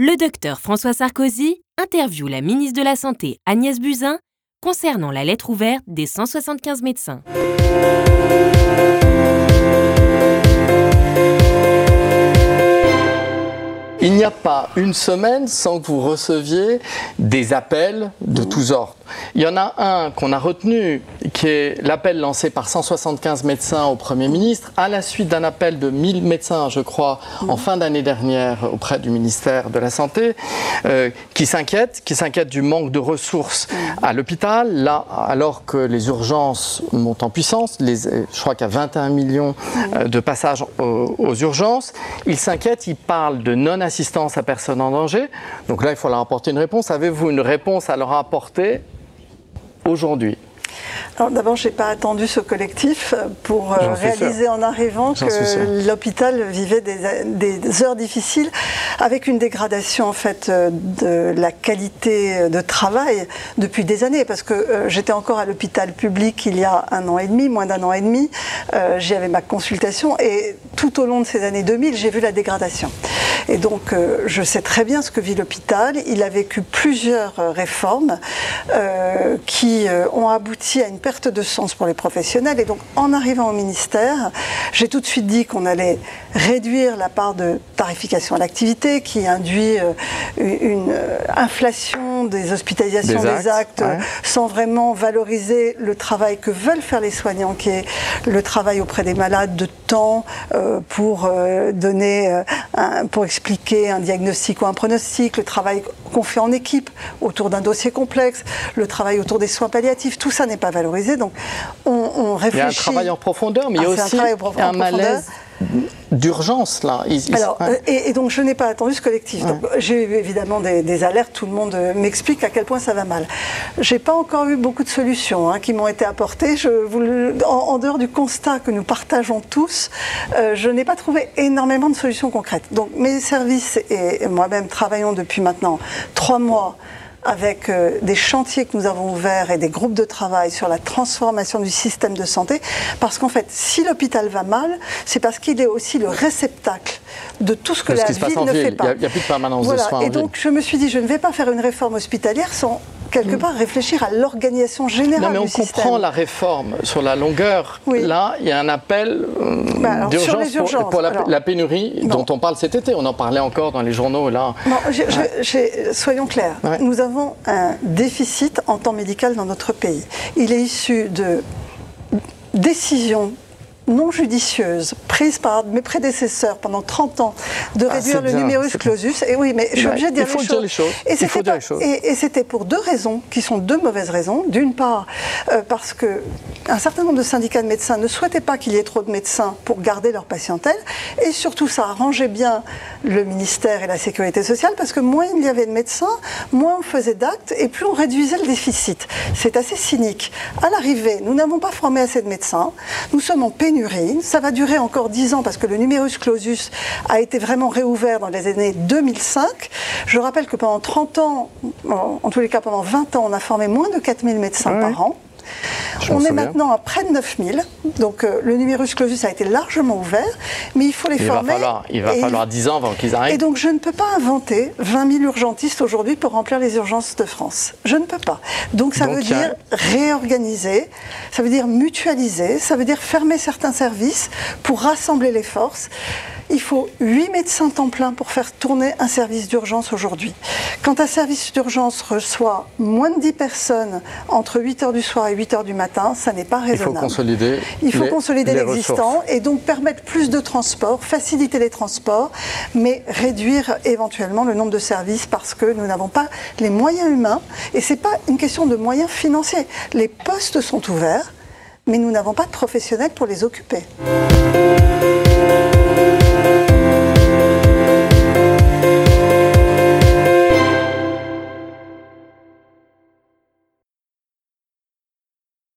le docteur François Sarkozy interviewe la ministre de la Santé Agnès Buzyn concernant la lettre ouverte des 175 médecins. Il n'y a pas une semaine sans que vous receviez des appels de tous ordres. Il y en a un qu'on a retenu, qui est l'appel lancé par 175 médecins au Premier ministre, à la suite d'un appel de 1000 médecins, je crois, en fin d'année dernière auprès du ministère de la Santé, euh, qui s'inquiètent, qui s'inquiètent du manque de ressources à l'hôpital, là, alors que les urgences montent en puissance, les, je crois qu'il y a 21 millions euh, de passages aux, aux urgences. Ils s'inquiètent, ils parlent de non-assistance à personne en danger. Donc là, il faut leur apporter une réponse. Avez-vous une réponse à leur apporter aujourd'hui alors d'abord, je n'ai pas attendu ce collectif pour euh, réaliser en arrivant que l'hôpital vivait des, heures difficiles avec une dégradation en fait euh, de la qualité de travail depuis des années. Parce que euh, j'étais encore à l'hôpital public il y a un an et demi, moins d'un an et demi. J'y avais ma consultation et tout au long de ces années 2000, j'ai vu la dégradation. Et donc, je sais très bien ce que vit l'hôpital. Il a vécu plusieurs réformes qui ont abouti à une perte de sens pour les professionnels. Et donc, en arrivant au ministère, j'ai tout de suite dit qu'on allait réduire la part de tarification à l'activité qui induit euh, une euh, inflation des hospitalisations, des actes, sans vraiment valoriser le travail que veulent faire les soignants, qui est le travail auprès des malades de temps euh, pour donner, pour expliquer un diagnostic ou un pronostic, le travail qu'on fait en équipe autour d'un dossier complexe, le travail autour des soins palliatifs, tout ça n'est pas valorisé. Donc on, réfléchit. Il y a un travail en profondeur, mais il y a ah, aussi un, malaise d'urgence là. Alors, et, donc je n'ai pas attendu ce collectif. J'ai eu évidemment des, alertes, tout le monde euh, m'explique à quel point ça va mal. J'ai pas encore eu beaucoup de solutions hein, qui m'ont été apportées. Je, en, dehors du constat que nous partageons tous, euh, je n'ai pas trouvé énormément de solutions concrètes. Donc mes services et moi-même travaillons depuis maintenant trois mois avec euh, des chantiers que nous avons ouverts et des groupes de travail sur la transformation du système de santé. Parce qu'en fait, si l'hôpital va mal, c'est parce qu'il est aussi le réceptacle de tout ce que la ville ne fait pas. Il n'y a, plus de permanence de soins. Et donc, je me suis dit, je ne vais pas faire une réforme hospitalière sans quelque mm. part réfléchir à l'organisation générale non, mais on comprend la réforme sur la longueur. Là, il y a un appel euh, bah, d'urgence pour, la, pénurie dont on parle cet été. On en parlait encore dans les journaux là. soyons clairs. Nous avons un déficit en temps médical dans notre pays. Il est issu de décisions non judicieuse prise par mes prédécesseurs pendant 30 ans de ah, réduire le numerus clausus. Et oui, mais je suis obligée de dire, les, choses. Et c'était pour deux raisons qui sont deux mauvaises raisons. D'une part, euh, parce que un certain nombre de syndicats de médecins ne souhaitaient pas qu'il y ait trop de médecins pour garder leur patientèle. Et surtout, ça arrangeait bien le ministère et la sécurité sociale parce que moins il y avait de médecins, moins on faisait d'actes et plus on réduisait le déficit. C'est assez cynique. À l'arrivée, nous n'avons pas formé assez de médecins. Nous sommes en pénurie ça va durer encore 10 ans parce que le numerus clausus a été vraiment réouvert dans les années 2005. Je rappelle que pendant 30 ans, en tous les cas pendant 20 ans, on a formé moins de 4000 médecins par an on est maintenant à près de 9000. Donc euh, le numerus clausus a été largement ouvert, mais il faut les former. il va falloir 10 ans avant qu'ils arrivent. Et donc je ne peux pas inventer 20 000 urgentistes aujourd'hui pour remplir les urgences de France. Je ne peux pas. Donc ça veut dire réorganiser, ça veut dire mutualiser, ça veut dire fermer certains services pour rassembler les forces. Il faut 8 médecins temps plein pour faire tourner un service d'urgence aujourd'hui. Quand un service d'urgence reçoit moins de 10 personnes entre 8 h du soir et 8 h du matin, ça n'est pas raisonnable. Il faut consolider, Il faut consolider l'existant et donc permettre plus de transports, faciliter les transports, mais réduire éventuellement le nombre de services parce que nous n'avons pas les moyens humains et ce n'est pas une question de moyens financiers. Les postes sont ouverts, mais nous n'avons pas de professionnels pour les occuper.